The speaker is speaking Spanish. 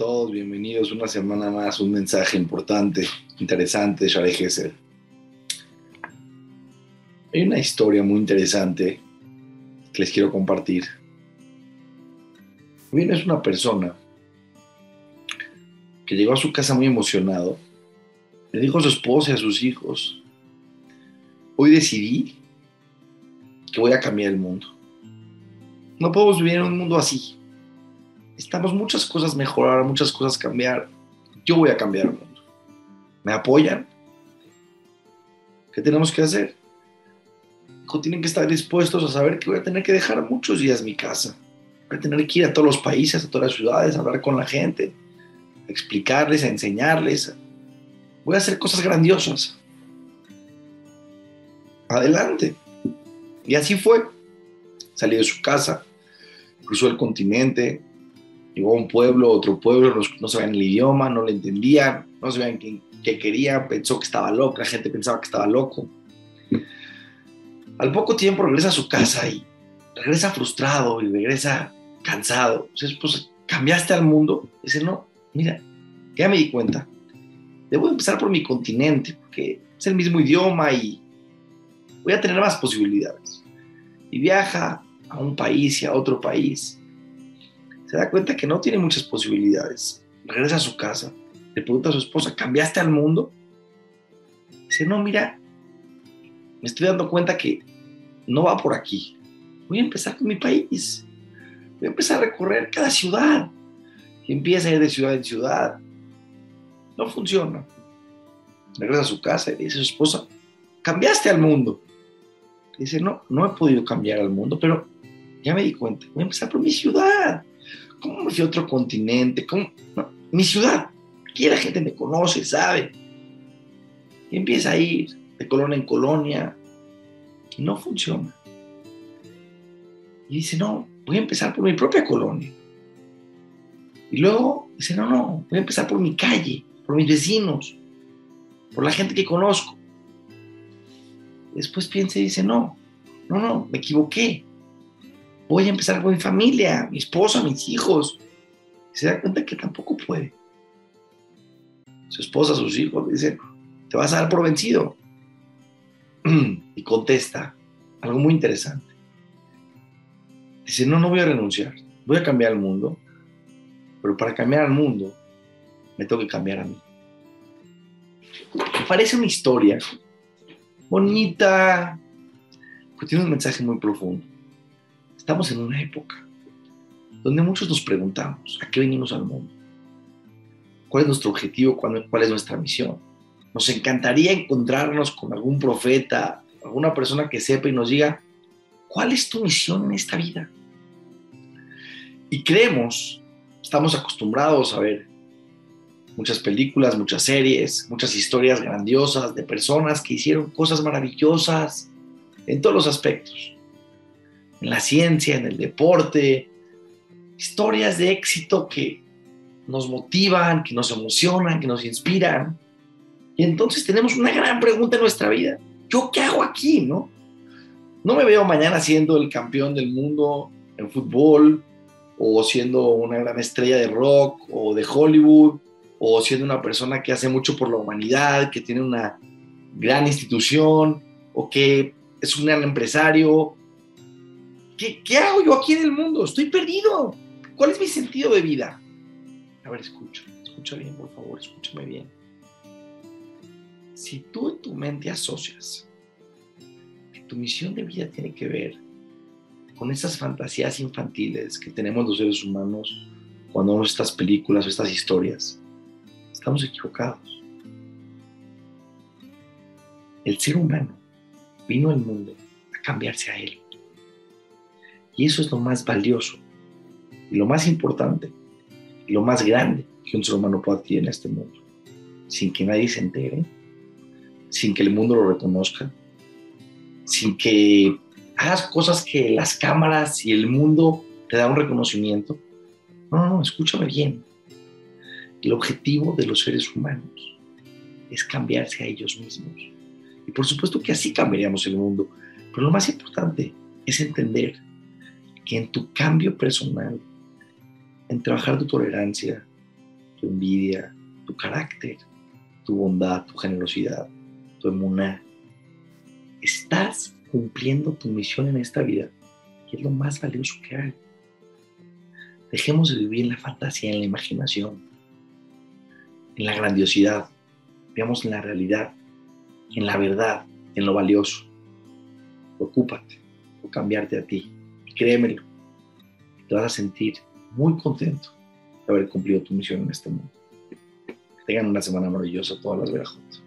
todos, bienvenidos una semana más, un mensaje importante, interesante Share Gesser. Hay una historia muy interesante que les quiero compartir. Bien, es una persona que llegó a su casa muy emocionado. Le dijo a su esposa y a sus hijos, hoy decidí que voy a cambiar el mundo. No podemos vivir en un mundo así Estamos muchas cosas mejorar, muchas cosas cambiar. Yo voy a cambiar el mundo. ¿Me apoyan? ¿Qué tenemos que hacer? tienen que estar dispuestos a saber que voy a tener que dejar muchos días mi casa. Voy a tener que ir a todos los países, a todas las ciudades, a hablar con la gente, a explicarles, a enseñarles. Voy a hacer cosas grandiosas. Adelante. Y así fue. Salió de su casa, cruzó el continente, Llegó a un pueblo, otro pueblo, no, sabían el idioma, no le entendían, no sabían qué, qué quería, pensó que estaba loco, la gente pensaba que estaba loco. Al poco tiempo regresa a su casa y regresa frustrado y regresa cansado. Entonces, pues, cambiaste al mundo. Dice, no, mira, ya me di cuenta. Debo empezar por mi continente, porque es el mismo idioma y voy a tener más posibilidades. Y viaja a un país y a otro país se da cuenta que no tiene muchas posibilidades. Regresa a su casa, le pregunta a su esposa, ¿cambiaste al mundo? Dice, no, mira, me estoy dando cuenta que no va por aquí. Voy a empezar con mi país. Voy a empezar a recorrer cada ciudad. Y empieza a ir de ciudad en ciudad. No funciona. Regresa a su casa y dice a su esposa, cambiaste al mundo. Dice, no, no he podido cambiar al mundo, pero ya me di cuenta. Voy a empezar por mi ciudad. ¿Cómo me fui a otro continente? ¿Cómo? mi ciudad. Aquí la gente me conoce, sabe. Y empieza a ir de colonia en colonia. Y no funciona. Y dice, no, voy a empezar por mi propia colonia. Y luego dice, no, no, voy a empezar por mi calle, por mis vecinos, por la gente que conozco. Después piensa y dice, no, no, no, me equivoqué voy a empezar con mi familia, mi esposa, mis hijos. Y se da cuenta que tampoco puede. Su esposa, sus hijos le dicen, te vas a dar por vencido. Y contesta algo muy interesante. Dice, no, no voy a renunciar, voy a cambiar el mundo, pero para cambiar al mundo me tengo que cambiar a mí. Me parece una historia bonita, pero tiene un mensaje muy profundo. Estamos en una época donde muchos nos preguntamos, ¿a qué venimos al mundo? ¿Cuál es nuestro objetivo? ¿Cuál, es nuestra misión? Nos encantaría encontrarnos con algún profeta, alguna persona que sepa y nos diga, ¿cuál es tu misión en esta vida? Y creemos, estamos acostumbrados a ver muchas películas, muchas series, muchas historias grandiosas de personas que hicieron cosas maravillosas en todos los aspectos en la ciencia, en el deporte, historias de éxito que nos motivan, que nos emocionan, que nos inspiran. Y entonces tenemos una gran pregunta en nuestra vida. ¿Yo qué hago aquí, no? No me veo mañana siendo el campeón del mundo en fútbol o siendo una gran estrella de rock o de Hollywood o siendo una persona que hace mucho por la humanidad, que tiene una gran institución o que es un gran empresario ¿Qué, hago yo aquí en el mundo? Estoy perdido. ¿Cuál es mi sentido de vida? A ver, escucha, escucha bien, por favor, escúchame bien. Si tú en tu mente asocias que tu misión de vida tiene que ver con esas fantasías infantiles que tenemos los seres humanos cuando vemos estas películas o estas historias, estamos equivocados. El ser humano vino al mundo a cambiarse a él. Y eso es lo más valioso y lo más importante y lo más grande que un ser humano pueda adquirir en este mundo. Sin que nadie se entere, sin que el mundo lo reconozca, sin que hagas cosas que las cámaras y el mundo te dan un reconocimiento. No, no, escúchame bien. El objetivo de los seres humanos es cambiarse a ellos mismos. Y por supuesto que así cambiaríamos el mundo. Pero lo más importante es entender que en tu cambio personal, en trabajar tu tolerancia, tu envidia, tu carácter, tu bondad, tu generosidad, tu emuná. Estás cumpliendo tu misión en esta vida y es lo más valioso que hay. Dejemos de vivir en la fantasía, en la imaginación, en la grandiosidad. Veamos en la realidad, en la verdad, en lo valioso. Preocúpate por cambiarte a ti. Créemelo, te vas a sentir muy contento de haber cumplido tu misión en este mundo. Que tengan una semana maravillosa todas las juntos.